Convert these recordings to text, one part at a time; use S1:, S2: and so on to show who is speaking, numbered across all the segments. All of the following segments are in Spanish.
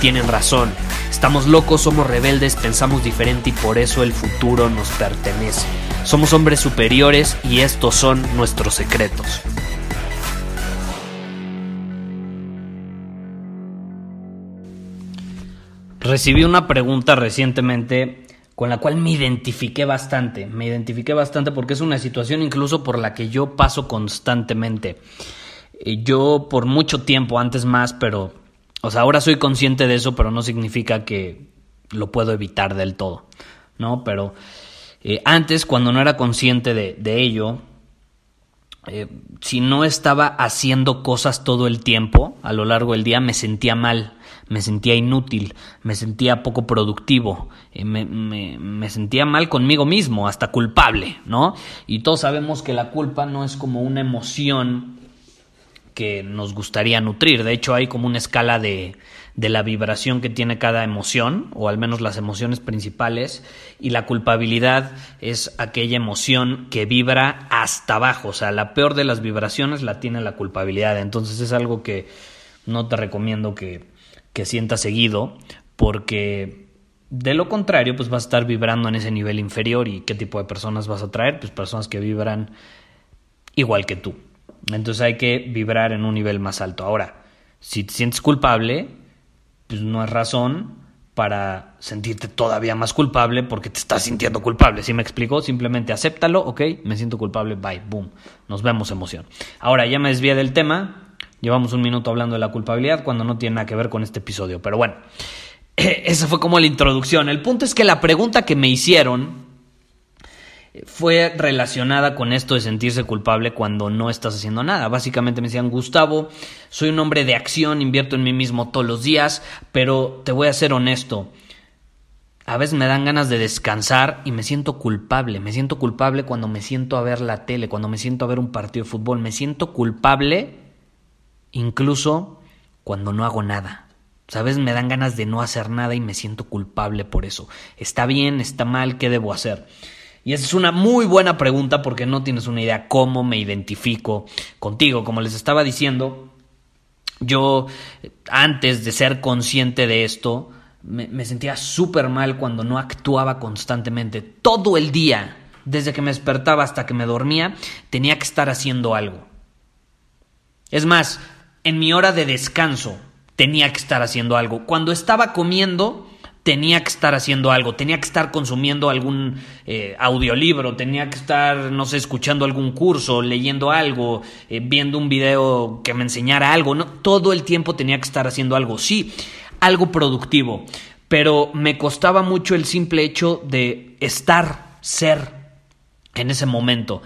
S1: tienen razón. Estamos locos, somos rebeldes, pensamos diferente y por eso el futuro nos pertenece. Somos hombres superiores y estos son nuestros secretos. Recibí una pregunta recientemente con la cual me identifiqué bastante. Me identifiqué bastante porque es una situación incluso por la que yo paso constantemente. Eh, yo por mucho tiempo, antes más, pero... O sea, ahora soy consciente de eso, pero no significa que lo puedo evitar del todo, ¿no? Pero eh, antes, cuando no era consciente de, ello, eh, si no estaba haciendo cosas todo el tiempo, a lo largo del día, me sentía mal me sentía inútil, me sentía poco productivo, eh, me, me, sentía mal conmigo mismo, hasta culpable, ¿no? Y todos sabemos que la culpa no es como una emoción que nos gustaría nutrir, de hecho hay como una escala de, de la vibración que tiene cada emoción, o al menos las emociones principales, y la culpabilidad es aquella emoción que vibra hasta abajo, o sea, la peor de las vibraciones la tiene la culpabilidad, entonces es algo que no te recomiendo que, que sientas seguido, porque de lo contrario, pues vas a estar vibrando en ese nivel inferior. Y qué tipo de personas vas a traer, pues personas que vibran igual que tú. Entonces hay que vibrar en un nivel más alto. Ahora, si te sientes culpable, pues no es razón para sentirte todavía más culpable porque te estás sintiendo culpable. ¿Sí me explico? Simplemente acéptalo, ok, me siento culpable, bye, boom. Nos vemos emoción. Ahora ya me desvié del tema, Llevamos un minuto hablando de la culpabilidad cuando no tiene nada que ver con este episodio. Pero bueno, esa fue como la introducción. El punto es que la pregunta que me hicieron fue relacionada con esto de sentirse culpable cuando no estás haciendo nada. Básicamente me decían, Gustavo, soy un hombre de acción, invierto en mí mismo todos los días, pero te voy a ser honesto. A veces me dan ganas de descansar y me siento culpable. Me siento culpable cuando me siento a ver la tele, cuando me siento a ver un partido de fútbol. Me siento culpable incluso cuando no hago nada. Sabes, me dan ganas de no hacer nada y me siento culpable por eso. ¿Está bien? ¿Está mal? ¿Qué debo hacer? Y esa es una muy buena pregunta porque no tienes una idea cómo me identifico contigo. Como les estaba diciendo, yo antes de ser consciente de esto, me, sentía súper mal cuando no actuaba constantemente. Todo el día, desde que me despertaba hasta que me dormía, tenía que estar haciendo algo. Es más, en mi hora de descanso tenía que estar haciendo algo. Cuando estaba comiendo, tenía que estar haciendo algo, tenía que estar consumiendo algún eh, audiolibro, tenía que estar, no sé, escuchando algún curso, leyendo algo, eh, viendo un video que me enseñara algo. No, todo el tiempo tenía que estar haciendo algo, sí, algo productivo, pero me costaba mucho el simple hecho de estar, ser en ese momento.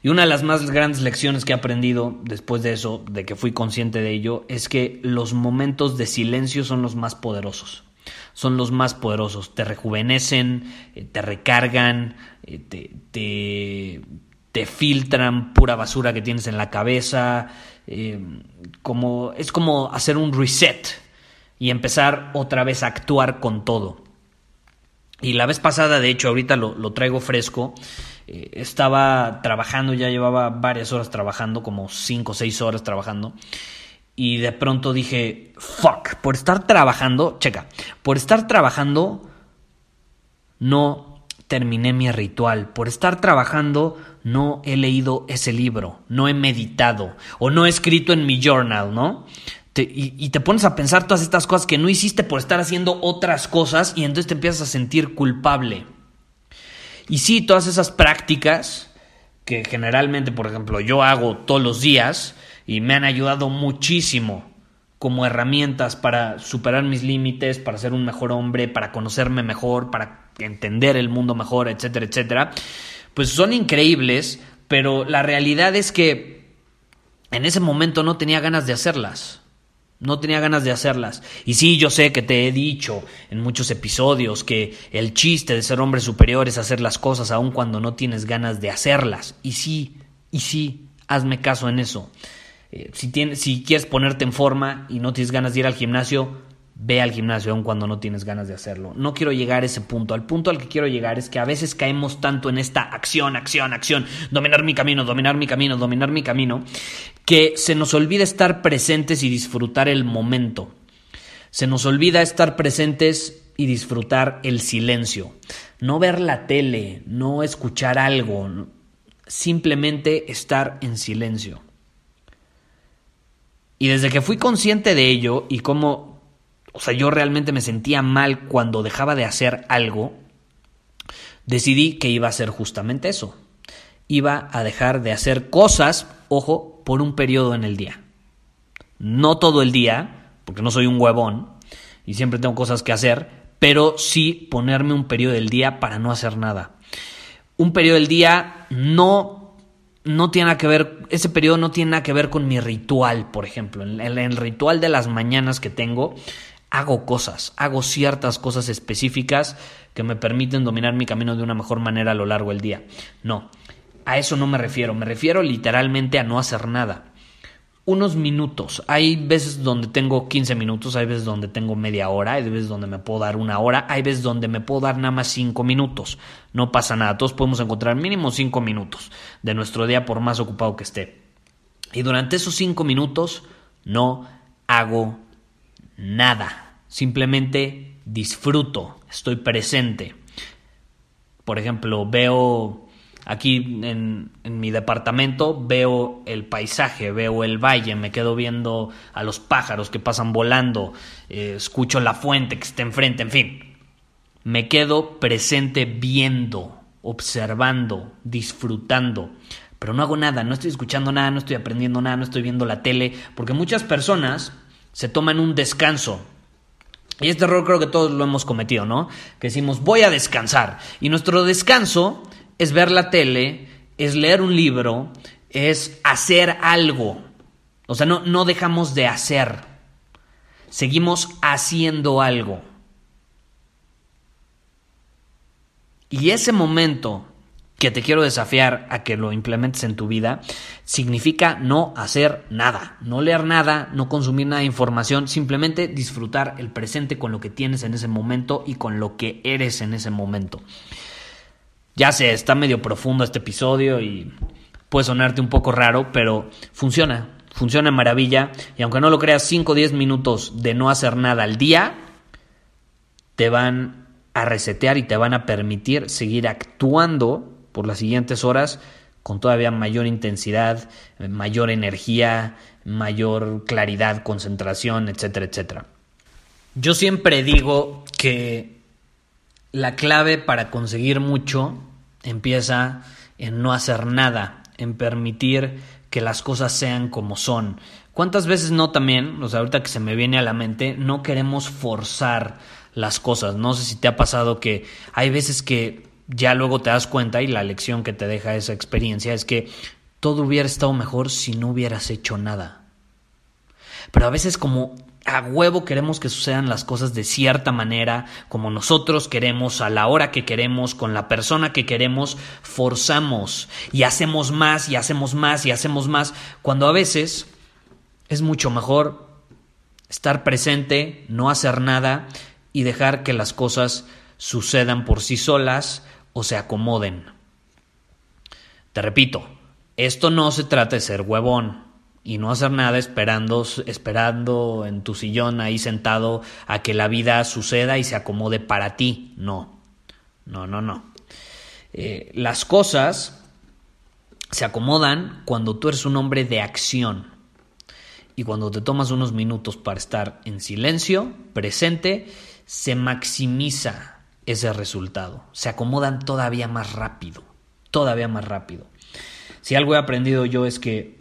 S1: Y una de las más grandes lecciones que he aprendido después de eso, de que fui consciente de ello, es que los momentos de silencio son los más poderosos. Son los más poderosos. Te rejuvenecen, eh, te recargan, eh, te, te, filtran pura basura que tienes en la cabeza. Eh, como, es como hacer un reset y empezar otra vez a actuar con todo. Y la vez pasada, de hecho, ahorita lo, lo traigo fresco. Eh, estaba trabajando, ya llevaba varias horas trabajando, como 5 o 6 horas trabajando. Y de pronto dije, fuck, por estar trabajando, checa, por estar trabajando no terminé mi ritual, por estar trabajando no he leído ese libro, no he meditado o no he escrito en mi journal, ¿no? y, y, te pones a pensar todas estas cosas que no hiciste por estar haciendo otras cosas y entonces te empiezas a sentir culpable. Y sí, todas esas prácticas que generalmente, por ejemplo, yo hago todos los días y me han ayudado muchísimo como herramientas para superar mis límites, para ser un mejor hombre, para conocerme mejor, para entender el mundo mejor, etcétera, etcétera, pues son increíbles, pero la realidad es que en ese momento no tenía ganas de hacerlas. No tenía ganas de hacerlas. Y sí, yo sé que te he dicho en muchos episodios que el chiste de ser hombre superior es hacer las cosas aun cuando no tienes ganas de hacerlas. Y sí, y sí, hazme caso en eso. Eh, si, tienes, si quieres ponerte en forma y no tienes ganas de ir al gimnasio, ve al gimnasio aun cuando no tienes ganas de hacerlo. No quiero llegar a ese punto. Al punto al que quiero llegar es que a veces caemos tanto en esta acción, acción, acción, dominar mi camino, dominar mi camino, dominar mi camino, que se nos olvida estar presentes y disfrutar el momento. Se nos olvida estar presentes y disfrutar el silencio. No ver la tele, no escuchar algo, simplemente estar en silencio. Y desde que fui consciente de ello y cómo o sea, yo realmente me sentía mal cuando dejaba de hacer algo, decidí que iba a hacer justamente eso. Iba a dejar de hacer cosas, ojo, por un periodo en el día. No todo el día, porque no soy un huevón y siempre tengo cosas que hacer, pero sí ponerme un periodo del día para no hacer nada. Un periodo del día no no tiene que ver, ese periodo no tiene nada que ver con mi ritual, por ejemplo. En el ritual de las mañanas que tengo, hago cosas, hago ciertas cosas específicas que me permiten dominar mi camino de una mejor manera a lo largo del día. No, a eso no me refiero, me refiero literalmente a no hacer nada. Unos minutos, hay veces donde tengo 15 minutos, hay veces donde tengo media hora, hay veces donde me puedo dar una hora, hay veces donde me puedo dar nada más 5 minutos. No pasa nada, todos podemos encontrar mínimo 5 minutos de nuestro día por más ocupado que esté. Y durante esos 5 minutos no hago nada. Simplemente disfruto, estoy presente. Por ejemplo, veo aquí en, mi departamento, veo el paisaje, veo el valle, me quedo viendo a los pájaros que pasan volando, eh, escucho la fuente que está enfrente, en fin. Me quedo presente viendo, observando, disfrutando pero no hago nada, no estoy escuchando nada, no estoy aprendiendo nada, no estoy viendo la tele, porque muchas personas se toman un descanso. Y este error creo que todos lo hemos cometido, ¿no? Que decimos, voy a descansar. Y nuestro descanso es ver la tele, es leer un libro, es hacer algo. O sea, no, no dejamos de hacer. Seguimos haciendo algo. Y ese momento que te quiero desafiar a que lo implementes en tu vida, significa no hacer nada, no leer nada, no consumir nada de información, simplemente disfrutar el presente con lo que tienes en ese momento y con lo que eres en ese momento. Ya sé, está medio profundo este episodio y puede sonarte un poco raro, pero funciona, funciona en maravilla y aunque no lo creas, 5 o 10 minutos de no hacer nada al día te van a resetear y te van a permitir seguir actuando por las siguientes horas con todavía mayor intensidad, mayor energía, mayor claridad, concentración, etcétera, etcétera. Yo siempre digo que la clave para conseguir mucho empieza en no hacer nada, en permitir que las cosas sean como son. ¿Cuántas veces no también, o sea, ahorita que se me viene a la mente, no queremos forzar las cosas? No sé si te ha pasado que hay veces que ya luego te das cuenta y la lección que te deja esa experiencia es que todo hubiera estado mejor si no hubieras hecho nada. Pero a veces como a huevo queremos que sucedan las cosas de cierta manera, como nosotros queremos, a la hora que queremos, con la persona que queremos, forzamos y hacemos más y hacemos más y hacemos más, cuando a veces es mucho mejor estar presente, no hacer nada y dejar que las cosas sucedan por sí solas o se acomoden. Te repito, esto no se trata de ser huevón y no hacer nada esperando, esperando en tu sillón ahí sentado a que la vida suceda y se acomode para ti. No, no, no, no. Eh, las cosas se acomodan cuando tú eres un hombre de acción y cuando te tomas unos minutos para estar en silencio, presente, se maximiza ese resultado. Se acomodan todavía más rápido, todavía más rápido. Si algo he aprendido yo es que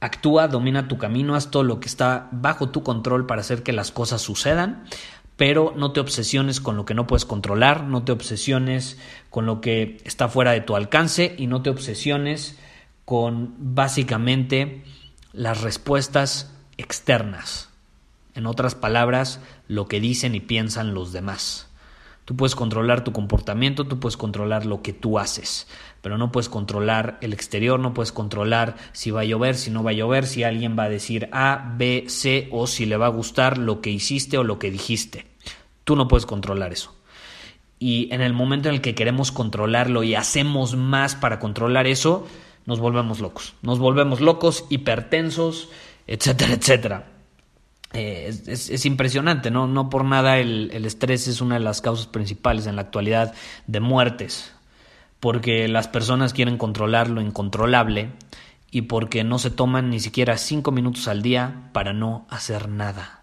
S1: Actúa, domina tu camino, haz todo lo que está bajo tu control para hacer que las cosas sucedan, pero no te obsesiones con lo que no puedes controlar, no te obsesiones con lo que está fuera de tu alcance y no te obsesiones con básicamente las respuestas externas. En otras palabras, lo que dicen y piensan los demás. Tú puedes controlar tu comportamiento, tú puedes controlar lo que tú haces, pero no puedes controlar el exterior, no puedes controlar si va a llover, si no va a llover, si alguien va a decir A, B, C o si le va a gustar lo que hiciste o lo que dijiste. Tú no puedes controlar eso. Y en el momento en el que queremos controlarlo y hacemos más para controlar eso, nos volvemos locos. Nos volvemos locos, hipertensos, etcétera, etcétera. Eh, es, impresionante, ¿no? No por nada el, el, estrés es una de las causas principales en la actualidad de muertes, porque las personas quieren controlar lo incontrolable y porque no se toman ni siquiera cinco minutos al día para no hacer nada.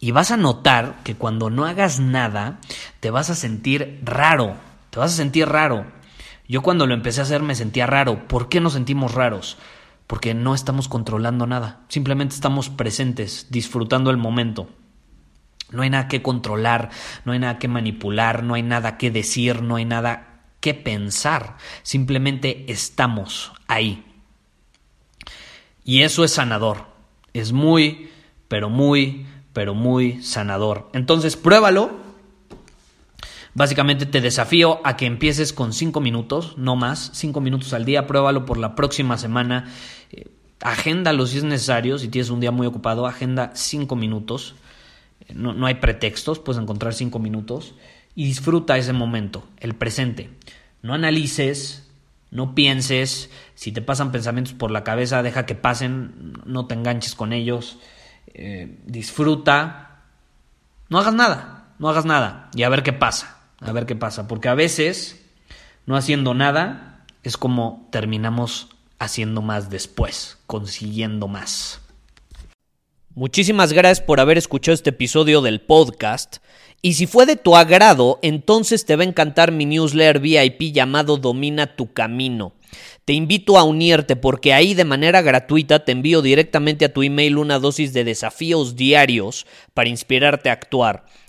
S1: Y vas a notar que cuando no hagas nada, te vas a sentir raro, te vas a sentir raro. Yo cuando lo empecé a hacer me sentía raro. ¿Por qué nos sentimos raros? Porque no estamos controlando nada, simplemente estamos presentes, disfrutando el momento. No hay nada que controlar, no hay nada que manipular, no hay nada que decir, no hay nada que pensar, simplemente estamos ahí. Y eso es sanador, es muy, pero muy, pero muy sanador. Entonces pruébalo Básicamente te desafío a que empieces con 5 minutos, no más, 5 minutos al día, pruébalo por la próxima semana, eh, agéndalo si es necesario, si tienes un día muy ocupado, agenda 5 minutos, eh, no, no hay pretextos, puedes encontrar 5 minutos y disfruta ese momento, el presente. No analices, no pienses, si te pasan pensamientos por la cabeza, deja que pasen, no te enganches con ellos, eh, disfruta, no hagas nada, no hagas nada y a ver qué pasa a ver qué pasa, porque a veces no haciendo nada es como terminamos haciendo más después, consiguiendo más. Muchísimas gracias por haber escuchado este episodio del podcast. Y si fue de tu agrado, entonces te va a encantar mi newsletter VIP llamado Domina tu Camino. Te invito a unirte porque ahí de manera gratuita te envío directamente a tu email una dosis de desafíos diarios para inspirarte a actuar.